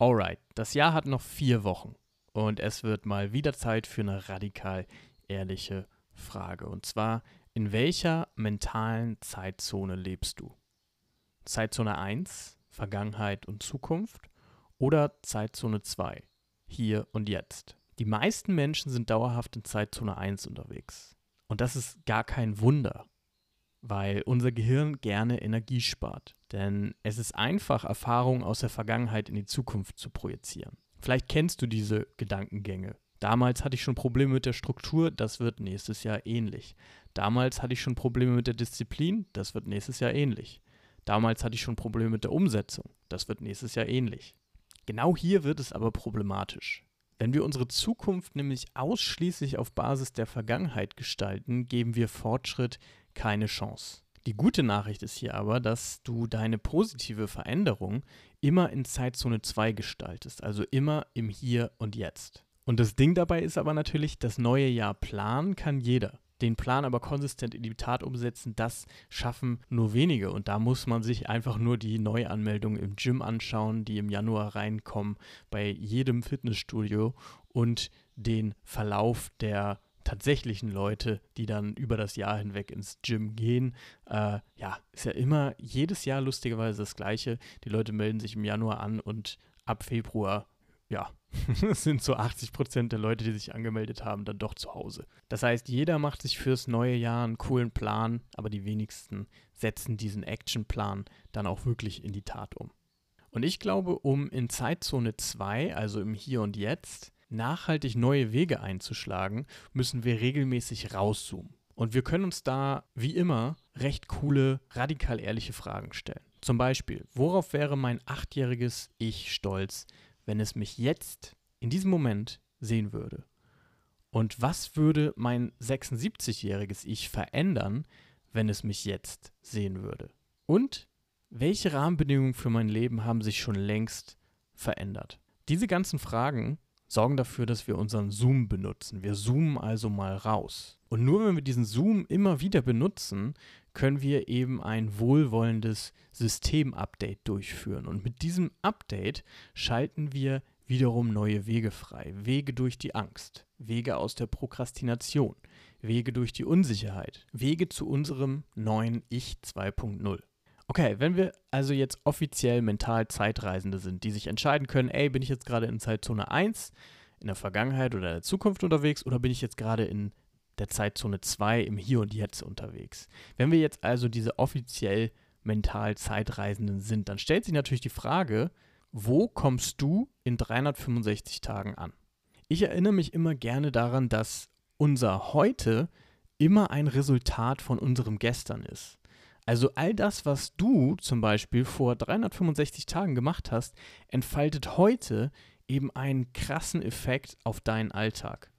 Alright, das Jahr hat noch vier Wochen und es wird mal wieder Zeit für eine radikal ehrliche Frage. Und zwar, in welcher mentalen Zeitzone lebst du? Zeitzone 1, Vergangenheit und Zukunft oder Zeitzone 2, hier und jetzt? Die meisten Menschen sind dauerhaft in Zeitzone 1 unterwegs. Und das ist gar kein Wunder, weil unser Gehirn gerne Energie spart. Denn es ist einfach, Erfahrungen aus der Vergangenheit in die Zukunft zu projizieren. Vielleicht kennst du diese Gedankengänge. Damals hatte ich schon Probleme mit der Struktur, das wird nächstes Jahr ähnlich. Damals hatte ich schon Probleme mit der Disziplin, das wird nächstes Jahr ähnlich. Damals hatte ich schon Probleme mit der Umsetzung, das wird nächstes Jahr ähnlich. Genau hier wird es aber problematisch. Wenn wir unsere Zukunft nämlich ausschließlich auf Basis der Vergangenheit gestalten, geben wir Fortschritt keine Chance. Die gute Nachricht ist hier aber, dass du deine positive Veränderung immer in Zeitzone 2 gestaltest, also immer im Hier und Jetzt. Und das Ding dabei ist aber natürlich, das neue Jahr planen kann jeder. Den Plan aber konsistent in die Tat umsetzen, das schaffen nur wenige. Und da muss man sich einfach nur die Neuanmeldungen im Gym anschauen, die im Januar reinkommen, bei jedem Fitnessstudio und den Verlauf der tatsächlichen Leute, die dann über das Jahr hinweg ins Gym gehen. Äh, ja, ist ja immer jedes Jahr lustigerweise das Gleiche. Die Leute melden sich im Januar an und ab Februar, ja, sind so 80 Prozent der Leute, die sich angemeldet haben, dann doch zu Hause. Das heißt, jeder macht sich fürs neue Jahr einen coolen Plan, aber die wenigsten setzen diesen Actionplan dann auch wirklich in die Tat um. Und ich glaube, um in Zeitzone 2, also im Hier und Jetzt, nachhaltig neue Wege einzuschlagen, müssen wir regelmäßig rauszoomen. Und wir können uns da, wie immer, recht coole, radikal ehrliche Fragen stellen. Zum Beispiel, worauf wäre mein achtjähriges Ich stolz, wenn es mich jetzt, in diesem Moment, sehen würde? Und was würde mein 76-jähriges Ich verändern, wenn es mich jetzt sehen würde? Und welche Rahmenbedingungen für mein Leben haben sich schon längst verändert? Diese ganzen Fragen sorgen dafür, dass wir unseren Zoom benutzen. Wir zoomen also mal raus. Und nur wenn wir diesen Zoom immer wieder benutzen, können wir eben ein wohlwollendes System-Update durchführen. Und mit diesem Update schalten wir wiederum neue Wege frei. Wege durch die Angst, Wege aus der Prokrastination, Wege durch die Unsicherheit, Wege zu unserem neuen Ich 2.0. Okay, wenn wir also jetzt offiziell mental Zeitreisende sind, die sich entscheiden können, ey, bin ich jetzt gerade in Zeitzone 1, in der Vergangenheit oder der Zukunft unterwegs oder bin ich jetzt gerade in der Zeitzone 2 im Hier und Jetzt unterwegs. Wenn wir jetzt also diese offiziell mental Zeitreisenden sind, dann stellt sich natürlich die Frage, wo kommst du in 365 Tagen an? Ich erinnere mich immer gerne daran, dass unser Heute immer ein Resultat von unserem Gestern ist. Also all das, was du zum Beispiel vor 365 Tagen gemacht hast, entfaltet heute eben einen krassen Effekt auf deinen Alltag.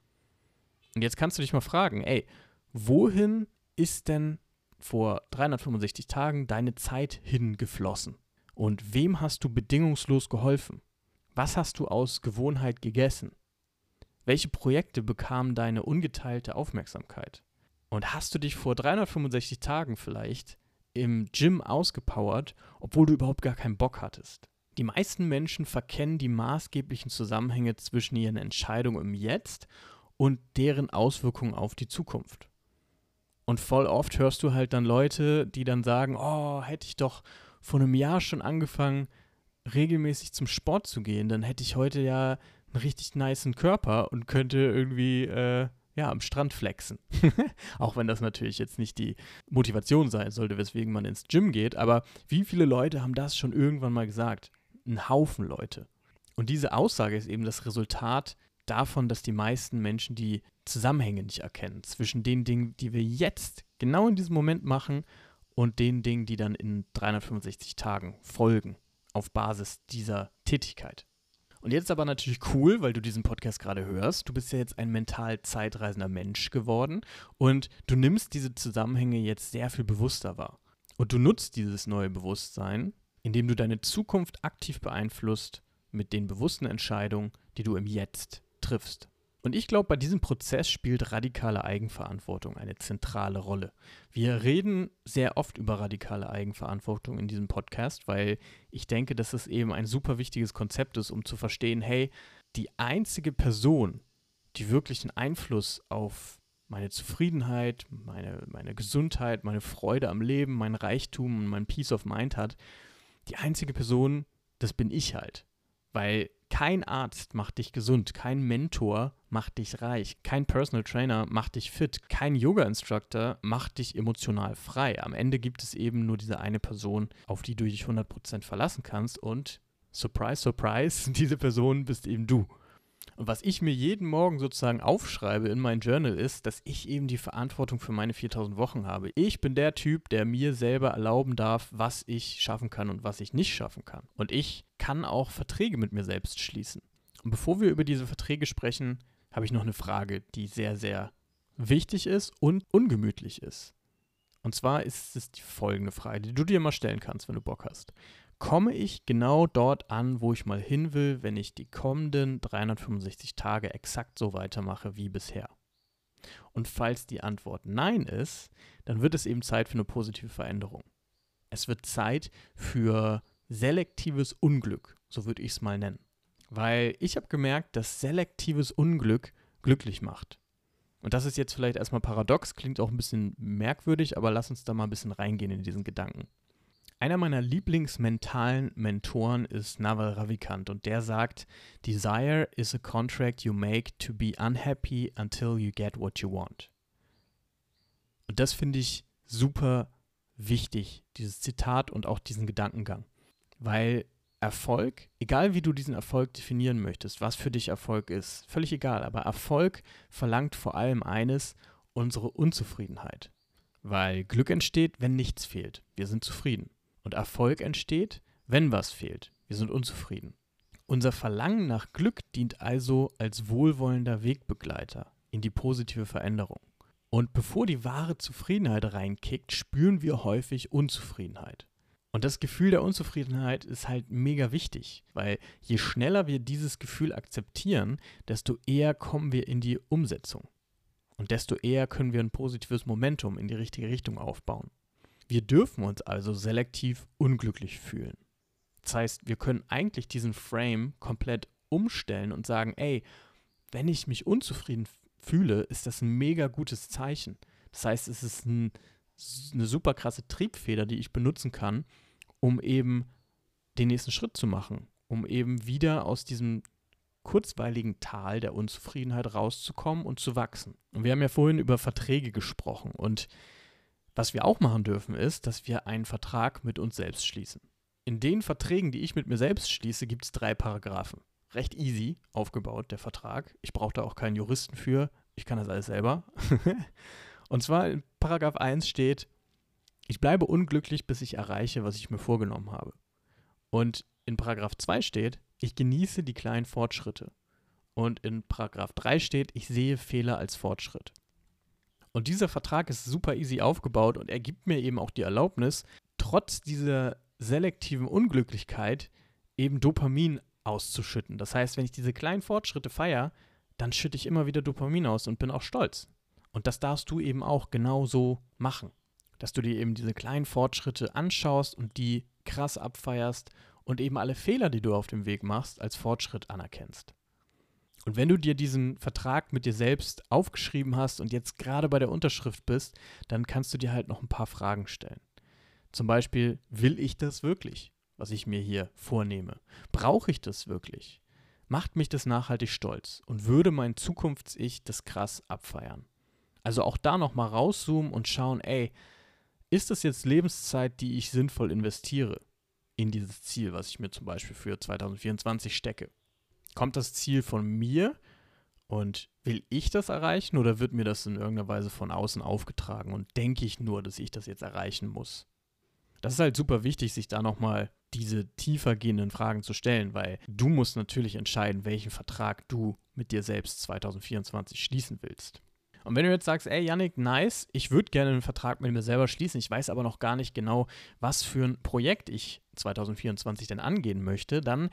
Und jetzt kannst du dich mal fragen, ey, wohin ist denn vor 365 Tagen deine Zeit hingeflossen? Und wem hast du bedingungslos geholfen? Was hast du aus Gewohnheit gegessen? Welche Projekte bekamen deine ungeteilte Aufmerksamkeit? Und hast du dich vor 365 Tagen vielleicht im Gym ausgepowert, obwohl du überhaupt gar keinen Bock hattest? Die meisten Menschen verkennen die maßgeblichen Zusammenhänge zwischen ihren Entscheidungen im Jetzt und deren Auswirkungen auf die Zukunft. Und voll oft hörst du halt dann Leute, die dann sagen, oh, hätte ich doch vor einem Jahr schon angefangen, regelmäßig zum Sport zu gehen, dann hätte ich heute ja einen richtig niceen Körper und könnte irgendwie äh, ja, am Strand flexen. Auch wenn das natürlich jetzt nicht die Motivation sein sollte, weswegen man ins Gym geht, aber wie viele Leute haben das schon irgendwann mal gesagt? Ein Haufen Leute. Und diese Aussage ist eben das Resultat davon, dass die meisten Menschen die Zusammenhänge nicht erkennen zwischen den Dingen, die wir jetzt genau in diesem Moment machen und den Dingen, die dann in 365 Tagen folgen auf Basis dieser Tätigkeit. Und jetzt aber natürlich cool, weil du diesen Podcast gerade hörst. Du bist ja jetzt ein mental zeitreisender Mensch geworden und du nimmst diese Zusammenhänge jetzt sehr viel bewusster wahr. Und du nutzt dieses neue Bewusstsein, indem du deine Zukunft aktiv beeinflusst mit den bewussten Entscheidungen, die du im Jetzt triffst. Und ich glaube, bei diesem Prozess spielt radikale Eigenverantwortung eine zentrale Rolle. Wir reden sehr oft über radikale Eigenverantwortung in diesem Podcast, weil ich denke, dass es eben ein super wichtiges Konzept ist, um zu verstehen, hey, die einzige Person, die wirklichen Einfluss auf meine Zufriedenheit, meine, meine Gesundheit, meine Freude am Leben, mein Reichtum und mein Peace of Mind hat, die einzige Person, das bin ich halt. Weil kein Arzt macht dich gesund, kein Mentor macht dich reich, kein Personal Trainer macht dich fit, kein Yoga-Instructor macht dich emotional frei. Am Ende gibt es eben nur diese eine Person, auf die du dich 100% verlassen kannst und surprise, surprise, diese Person bist eben du. Und was ich mir jeden Morgen sozusagen aufschreibe in mein Journal ist, dass ich eben die Verantwortung für meine 4000 Wochen habe. Ich bin der Typ, der mir selber erlauben darf, was ich schaffen kann und was ich nicht schaffen kann. Und ich kann auch Verträge mit mir selbst schließen. Und bevor wir über diese Verträge sprechen, habe ich noch eine Frage, die sehr, sehr wichtig ist und ungemütlich ist. Und zwar ist es die folgende Frage, die du dir mal stellen kannst, wenn du Bock hast komme ich genau dort an, wo ich mal hin will, wenn ich die kommenden 365 Tage exakt so weitermache wie bisher? Und falls die Antwort Nein ist, dann wird es eben Zeit für eine positive Veränderung. Es wird Zeit für selektives Unglück, so würde ich es mal nennen. Weil ich habe gemerkt, dass selektives Unglück glücklich macht. Und das ist jetzt vielleicht erstmal paradox, klingt auch ein bisschen merkwürdig, aber lass uns da mal ein bisschen reingehen in diesen Gedanken. Einer meiner Lieblingsmentalen Mentoren ist Naval Ravikant und der sagt, Desire is a contract you make to be unhappy until you get what you want. Und das finde ich super wichtig, dieses Zitat und auch diesen Gedankengang. Weil Erfolg, egal wie du diesen Erfolg definieren möchtest, was für dich Erfolg ist, völlig egal, aber Erfolg verlangt vor allem eines, unsere Unzufriedenheit. Weil Glück entsteht, wenn nichts fehlt. Wir sind zufrieden. Und Erfolg entsteht, wenn was fehlt. Wir sind unzufrieden. Unser Verlangen nach Glück dient also als wohlwollender Wegbegleiter in die positive Veränderung. Und bevor die wahre Zufriedenheit reinkickt, spüren wir häufig Unzufriedenheit. Und das Gefühl der Unzufriedenheit ist halt mega wichtig, weil je schneller wir dieses Gefühl akzeptieren, desto eher kommen wir in die Umsetzung. Und desto eher können wir ein positives Momentum in die richtige Richtung aufbauen. Wir dürfen uns also selektiv unglücklich fühlen. Das heißt, wir können eigentlich diesen Frame komplett umstellen und sagen, ey, wenn ich mich unzufrieden fühle, ist das ein mega gutes Zeichen. Das heißt, es ist ein, eine super krasse Triebfeder, die ich benutzen kann, um eben den nächsten Schritt zu machen, um eben wieder aus diesem kurzweiligen Tal der Unzufriedenheit rauszukommen und zu wachsen. Und wir haben ja vorhin über Verträge gesprochen und was wir auch machen dürfen, ist, dass wir einen Vertrag mit uns selbst schließen. In den Verträgen, die ich mit mir selbst schließe, gibt es drei Paragraphen. Recht easy aufgebaut, der Vertrag. Ich brauche da auch keinen Juristen für. Ich kann das alles selber. Und zwar in Paragraph 1 steht, ich bleibe unglücklich, bis ich erreiche, was ich mir vorgenommen habe. Und in Paragraph 2 steht, ich genieße die kleinen Fortschritte. Und in Paragraph 3 steht, ich sehe Fehler als Fortschritt. Und dieser Vertrag ist super easy aufgebaut und er gibt mir eben auch die Erlaubnis, trotz dieser selektiven Unglücklichkeit eben Dopamin auszuschütten. Das heißt, wenn ich diese kleinen Fortschritte feiere, dann schütte ich immer wieder Dopamin aus und bin auch stolz. Und das darfst du eben auch genauso machen. Dass du dir eben diese kleinen Fortschritte anschaust und die krass abfeierst und eben alle Fehler, die du auf dem Weg machst, als Fortschritt anerkennst. Und wenn du dir diesen Vertrag mit dir selbst aufgeschrieben hast und jetzt gerade bei der Unterschrift bist, dann kannst du dir halt noch ein paar Fragen stellen. Zum Beispiel, will ich das wirklich, was ich mir hier vornehme? Brauche ich das wirklich? Macht mich das nachhaltig stolz und würde mein Zukunfts-Ich das krass abfeiern? Also auch da nochmal rauszoomen und schauen, ey, ist das jetzt Lebenszeit, die ich sinnvoll investiere in dieses Ziel, was ich mir zum Beispiel für 2024 stecke? kommt das Ziel von mir und will ich das erreichen oder wird mir das in irgendeiner Weise von außen aufgetragen und denke ich nur, dass ich das jetzt erreichen muss? Das ist halt super wichtig, sich da nochmal diese tiefer gehenden Fragen zu stellen, weil du musst natürlich entscheiden, welchen Vertrag du mit dir selbst 2024 schließen willst. Und wenn du jetzt sagst, ey Yannick, nice, ich würde gerne einen Vertrag mit mir selber schließen, ich weiß aber noch gar nicht genau, was für ein Projekt ich 2024 denn angehen möchte, dann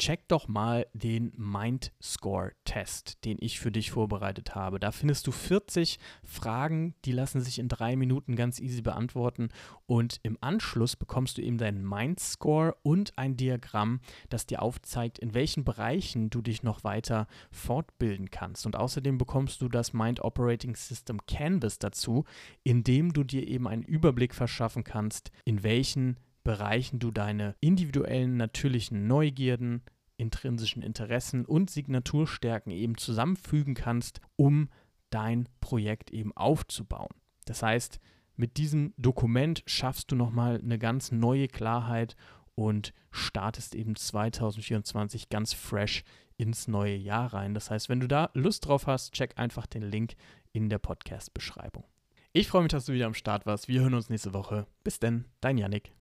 check doch mal den Mind Score Test, den ich für dich vorbereitet habe. Da findest du 40 Fragen, die lassen sich in drei Minuten ganz easy beantworten und im Anschluss bekommst du eben deinen Mind Score und ein Diagramm, das dir aufzeigt, in welchen Bereichen du dich noch weiter fortbilden kannst. Und außerdem bekommst du das Mind Operating System Canvas dazu, in dem du dir eben einen Überblick verschaffen kannst, in welchen Bereichen du deine individuellen natürlichen Neugierden, intrinsischen Interessen und Signaturstärken eben zusammenfügen kannst, um dein Projekt eben aufzubauen. Das heißt, mit diesem Dokument schaffst du nochmal eine ganz neue Klarheit und startest eben 2024 ganz fresh ins neue Jahr rein. Das heißt, wenn du da Lust drauf hast, check einfach den Link in der Podcast-Beschreibung. Ich freue mich, dass du wieder am Start warst. Wir hören uns nächste Woche. Bis denn, dein Yannick.